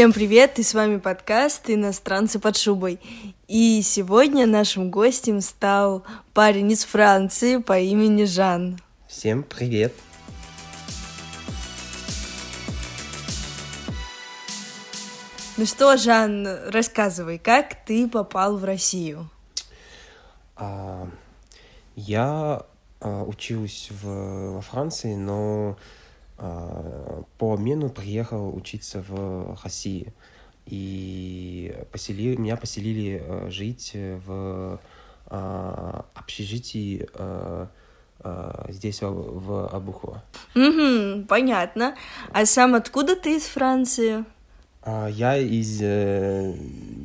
Всем привет, и с вами подкаст «Иностранцы под шубой». И сегодня нашим гостем стал парень из Франции по имени Жан. Всем привет. Ну что, Жан, рассказывай, как ты попал в Россию? А, я а, учился в, во Франции, но по обмену приехал учиться в России. И посели, меня поселили а, жить в а, общежитии а, здесь, в, Абухово. Угу, понятно. А сам откуда ты из Франции? А, я из э,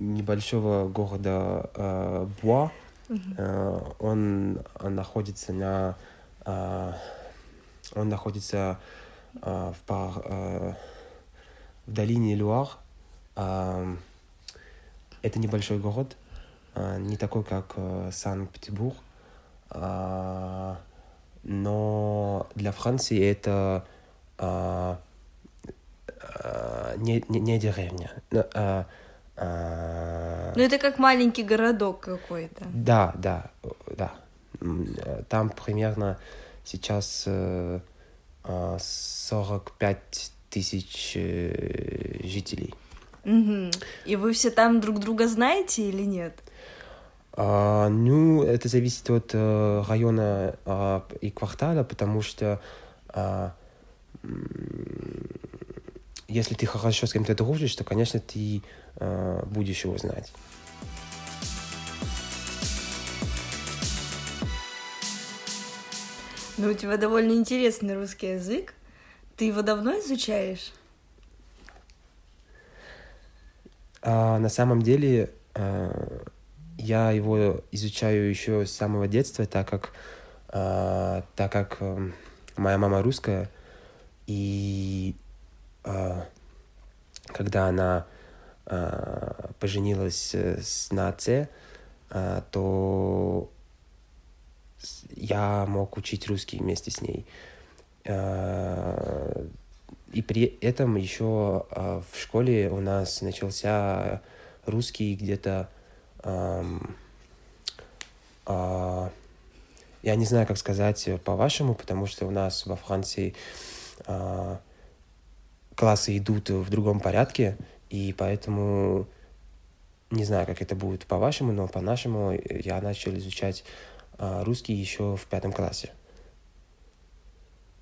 небольшого города э, Буа. Э, он, находится на... э, он находится э, в, пар, э, в долине Люар. Э, это небольшой город, э, не такой, как э, Санкт-Петербург. Э, но для Франции это э, э, не, не, не деревня. э, э, Ну, это как маленький городок какой-то. да, да, э, да. Э, Там примерно сейчас э, э, 45 тысяч э, жителей. И вы все там друг друга знаете или нет? А, ну, это зависит от э, района а, и квартала, потому что м, если ты хорошо с кем-то дружишь, то, конечно, ты э, будешь его знать. Ну, у тебя довольно интересный русский язык. Ты его давно изучаешь? А, на самом деле, э, я его изучаю еще с самого детства, так как, э, так как э, моя мама русская, и э, когда она э, поженилась с, на отце, э, то я мог учить русский вместе с ней. Э, и при этом еще э, в школе у нас начался русский где-то... эм, а, я не знаю, как сказать э, по-вашему, потому что у нас во Франции классы идут в другом порядке, и поэтому не знаю, как это будет по-вашему, но по-нашему э, я начал изучать а, русский еще в пятом классе.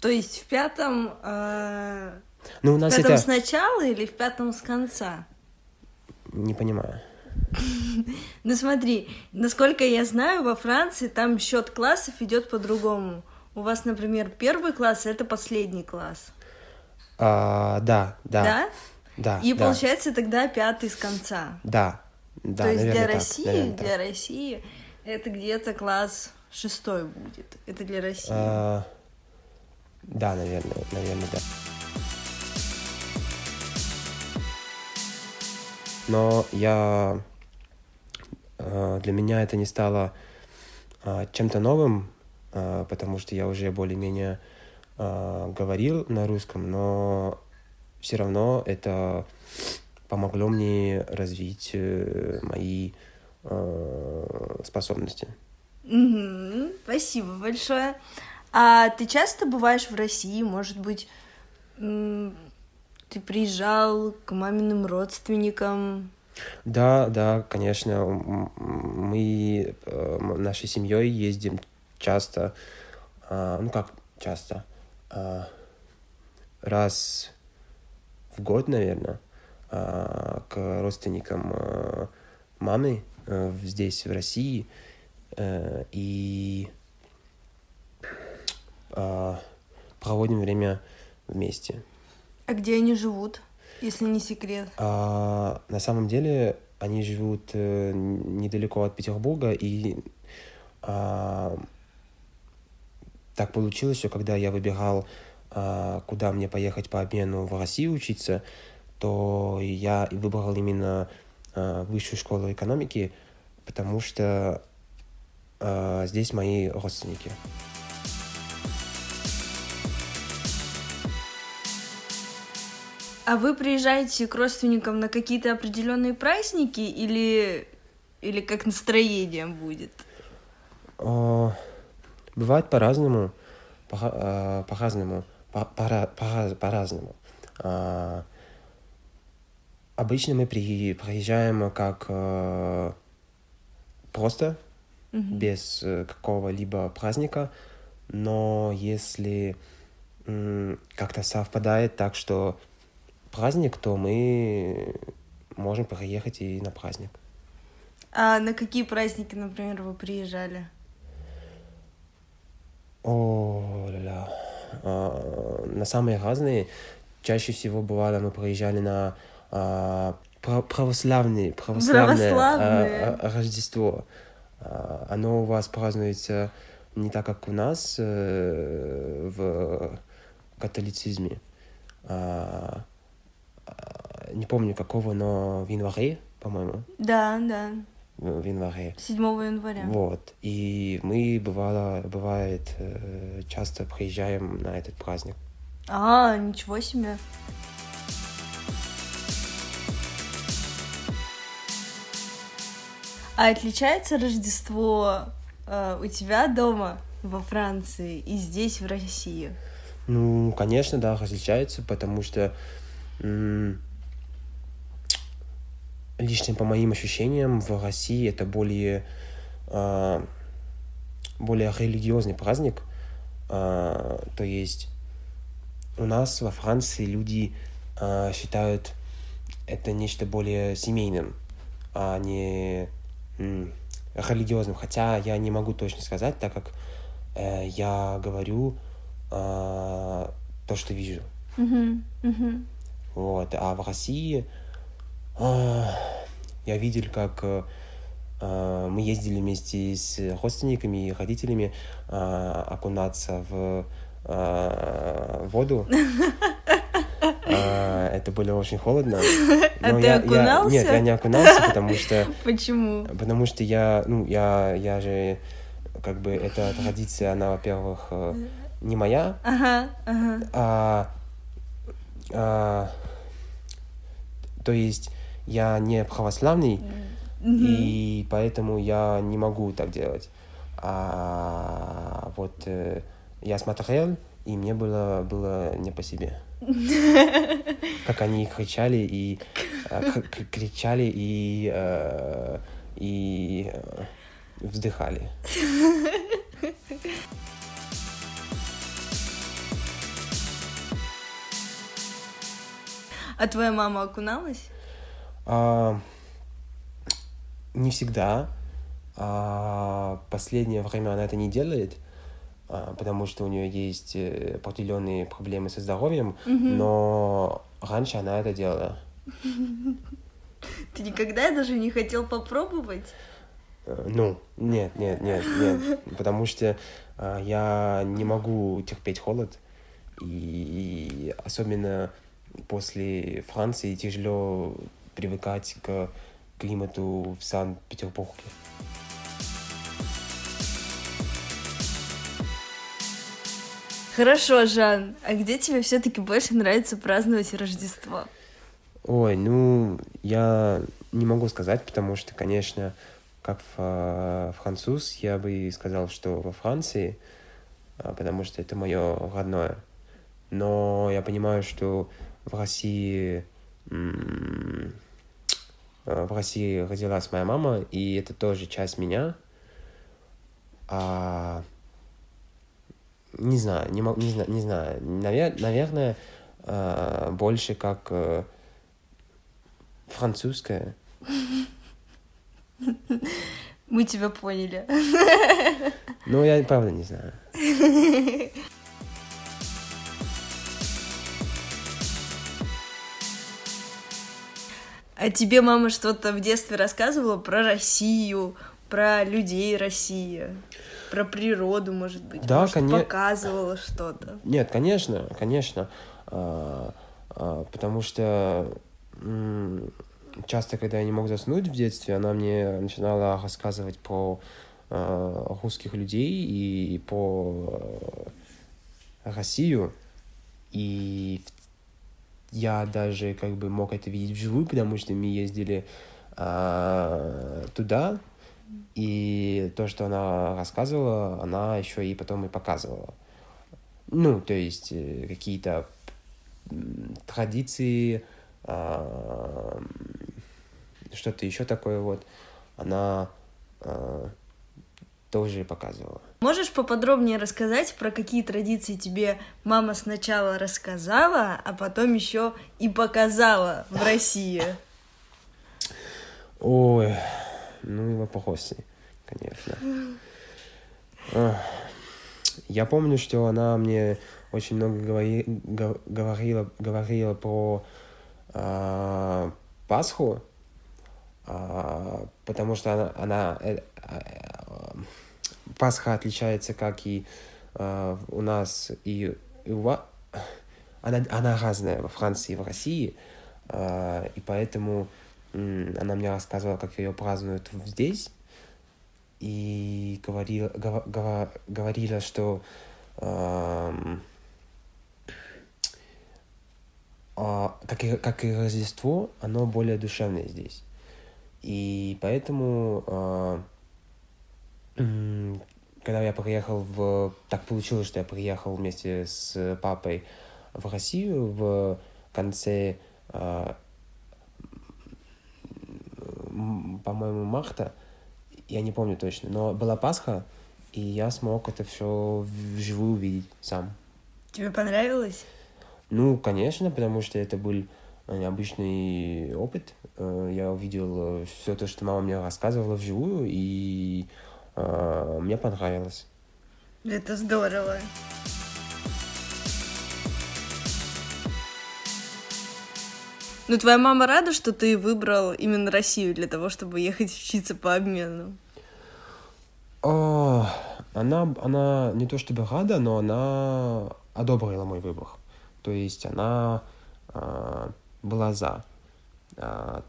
То есть в пятом... э, Ну, у В нас пятом это... сначала или в пятом с конца? Не понимаю. Ну смотри, насколько я знаю, во Франции там счет классов идет по-другому. У вас, например, первый класс это последний класс. А, да, да, Да? да. И да, получается тогда пятый с конца. Да, да, То есть наверное для так, России, наверное так. для России это где-то класс шестой будет. Это для России. А, да, наверное, наверное, да. Но я... э, Для меня это не стало а, чем-то новым, а, потому что я уже более-менее а, говорил на русском, но все равно это помогло мне развить э, мои способности. Мгм. Спасибо большое. А ты часто бываешь в России? Может быть, ты приезжал к маминым родственникам? Да, да, конечно, мы э, нашей семьей ездим часто, а, ну как часто, а, раз в год, наверное, а, к родственникам э, мамы э, здесь, в России, Э, и а, проводим время вместе. А где они живут, если не секрет? А, на самом деле они живут э, недалеко от Петербурга, и а, так получилось, что когда я выбирал, а, куда мне поехать по обмену в Россию учиться, то я выбрал именно высшую школу экономики, потому что а, здесь мои родственники. А вы приезжаете к родственникам на какие-то определенные праздники или, или как настроение будет? А, Бывает по-разному, по- а, по-разному, по- пора- пора- по-разному. А, Обычно мы при- приезжаем как э, просто, Мгм. без э, какого-либо праздника, но если м, как-то совпадает так, что праздник, то мы можем приехать и на праздник. А на какие праздники, например, вы приезжали? О, ля-ля. А, на самые разные. Чаще всего бывало, мы приезжали на а, пра- православные, православное а, а, Рождество. Оно у вас празднуется не так, как у нас э, в католицизме. Не помню какого, но в январе, по-моему, Да, да, в январе. 7 января. Вот. И мы, бывало, бывает, э, часто приезжаем на этот праздник. А, ничего себе. А отличается Рождество э, у тебя дома во Франции и здесь, в России? Ну, конечно, да, различается, потому что лично по моим ощущениям в России это более, а, более религиозный праздник. А, то есть у нас во Франции люди а, считают это нечто более семейным, а не религиозным. Хотя я не могу точно сказать, так как э, я говорю а, то, что вижу. Мгм, мгм. Вот. А в России а, я видел, как э, а, мы ездили вместе с родственниками и родителями а, окунаться в а, воду. А, Это было очень холодно. А ты окунался? Нет, я не окунался, потому что Почему? Потому что я, ну, я, я же, как бы, эта традиция, она, во-первых, э, не моя, Ага, ага. а, а, то есть я не православный, и поэтому я не могу так делать. А вот э, я смотрел, и мне было, было не по себе. Как они кричали и э, кричали и, э, и вздыхали. А твоя мама окуналась? А, не всегда. А, последнее время она это не делает, потому что у нее есть э, определенные проблемы со здоровьем, но раньше она это делала. Ты никогда даже не хотел попробовать? Э, Ну, нет, нет, нет, нет, потому что а, я не могу терпеть холод, и особенно после Франции тяжело привыкать к климату в Санкт-Петербурге. Хорошо, Жан. А где тебе все-таки больше нравится праздновать Рождество? Ой, ну, я не могу сказать, потому что, конечно, как фа- француз, я бы сказал, что во Франции, а, потому что это мое родное. Но я понимаю, что в России а, в России родилась моя мама, и это тоже часть меня. А, не знаю, не, мо- не, зна- не знаю. Навер- наверное, а, больше как э, французская. Мы тебя поняли. Но я правда не знаю. А тебе мама что-то в детстве рассказывала про Россию, про людей России, про природу, может быть? Да, может, коне- показывала что-то. Нет, конечно, конечно. А, а, потому что часто, когда я не мог заснуть в детстве, она мне начинала рассказывать про а, русских людей и по Россию. И я даже как бы мог это видеть вживую, потому что мы ездили а, туда, и то, что она рассказывала, она еще и потом и показывала. Ну, то есть э, какие-то традиции, а, что-то еще такое вот, она а, тоже показывала. Можешь поподробнее рассказать, про какие традиции тебе мама сначала рассказала, а потом еще и показала в России? Ой, ну и вопросы, конечно. Я помню, что она мне очень много говори, говорила, говорила про э, Пасху, э, потому что она, она э, э, Пасха отличается, как и э, у нас и, и у вас. Она, она разная во Франции и в России, э, и поэтому она мне рассказывала, как ее празднуют здесь, и говорила, гов, говорила что э, а, как, и, как и Рождество, оно более душевное здесь. И поэтому, а, когда я приехал в... Так получилось, что я приехал вместе с папой в Россию в конце, а, по-моему, марта, я не помню точно, но была Пасха, и я смог это все вживую увидеть сам. Тебе понравилось? Ну, конечно, потому что это был э, необычный опыт. Э, я увидел э, все то, что мама мне рассказывала вживую, и мне понравилось. Это здорово. Ну, твоя мама рада, что ты выбрал именно Россию для того, чтобы ехать учиться по обмену? О, она, она не то чтобы рада, но она одобрила мой выбор. То есть она э, была за. Э,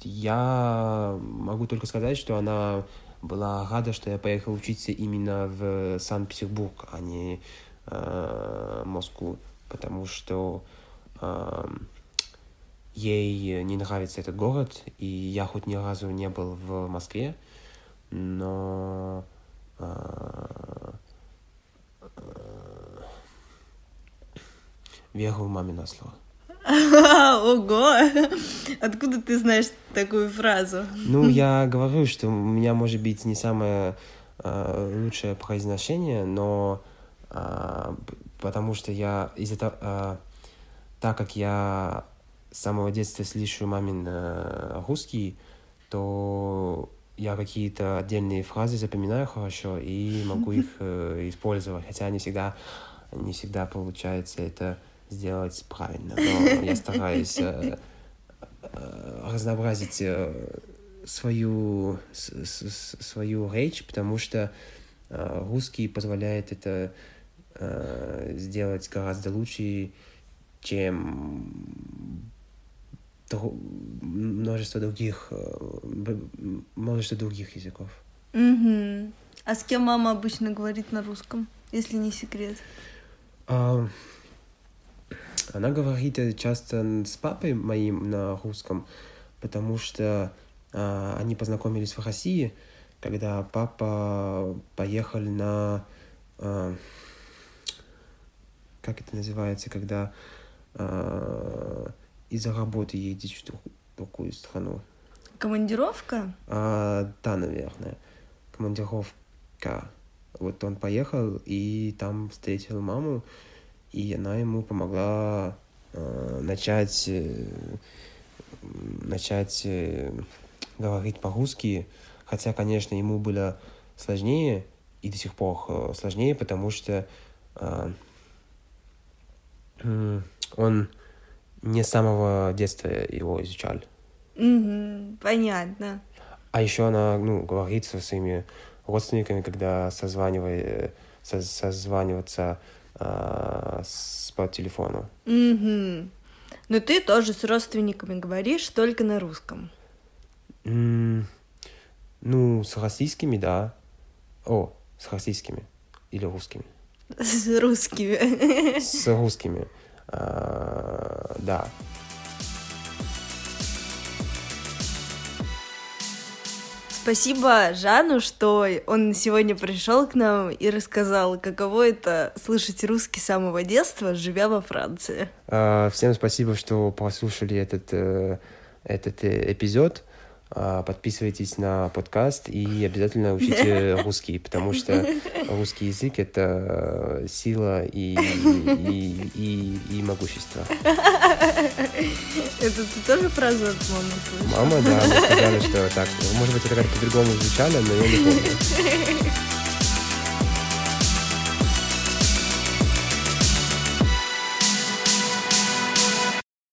я могу только сказать, что она была рада, что я поехал учиться именно в Санкт-Петербург, а не э, Москву, потому что э, ей не нравится этот город, и я хоть ни разу не был в Москве, но э, веру маме на слово. Ого! Откуда ты знаешь такую фразу? Ну, я говорю, что у меня может быть не самое э, лучшее произношение, но э, потому что я из-за того, э, так как я с самого детства слышу мамин э, русский, то я какие-то отдельные фразы запоминаю хорошо и могу их э, использовать, хотя не всегда не всегда получается это сделать правильно. Но я стараюсь э, э, разнообразить э, свою, свою речь, потому что русский позволяет это сделать гораздо лучше, чем множество других множество других языков. Угу. А с кем мама обычно говорит на русском, если не секрет? А, она говорит часто с папой моим на русском, потому что а, они познакомились в России, когда папа поехал на... А, как это называется, когда а, из-за работы едешь в другую страну. Командировка? А, да, наверное. Командировка. Вот он поехал и там встретил маму, и она ему помогла э, начать, э, начать э, говорить по-русски, хотя, конечно, ему было сложнее, и до сих пор э, сложнее, потому что э, он не с самого детства его изучал. Угу, понятно. А еще она, ну, говорит со своими родственниками, когда созванивает, созваниваться э, с, по телефону. Угу. Но ты тоже с родственниками говоришь только на русском. Mm, ну, с российскими, да. О, с российскими. Или русскими. С русскими. С русскими. А, да. Спасибо Жану, что он сегодня пришел к нам и рассказал, каково это слышать русский с самого детства, живя во Франции. А, всем спасибо, что послушали этот, э, этот э, эпизод. А, подписывайтесь на подкаст и обязательно учите русский, потому что русский язык — это сила и, и, и, и могущество. Это ты тоже фразу от мамы слышал? Мама, да, она сказала, что так. Может быть, это как-то по-другому звучало, но я не помню.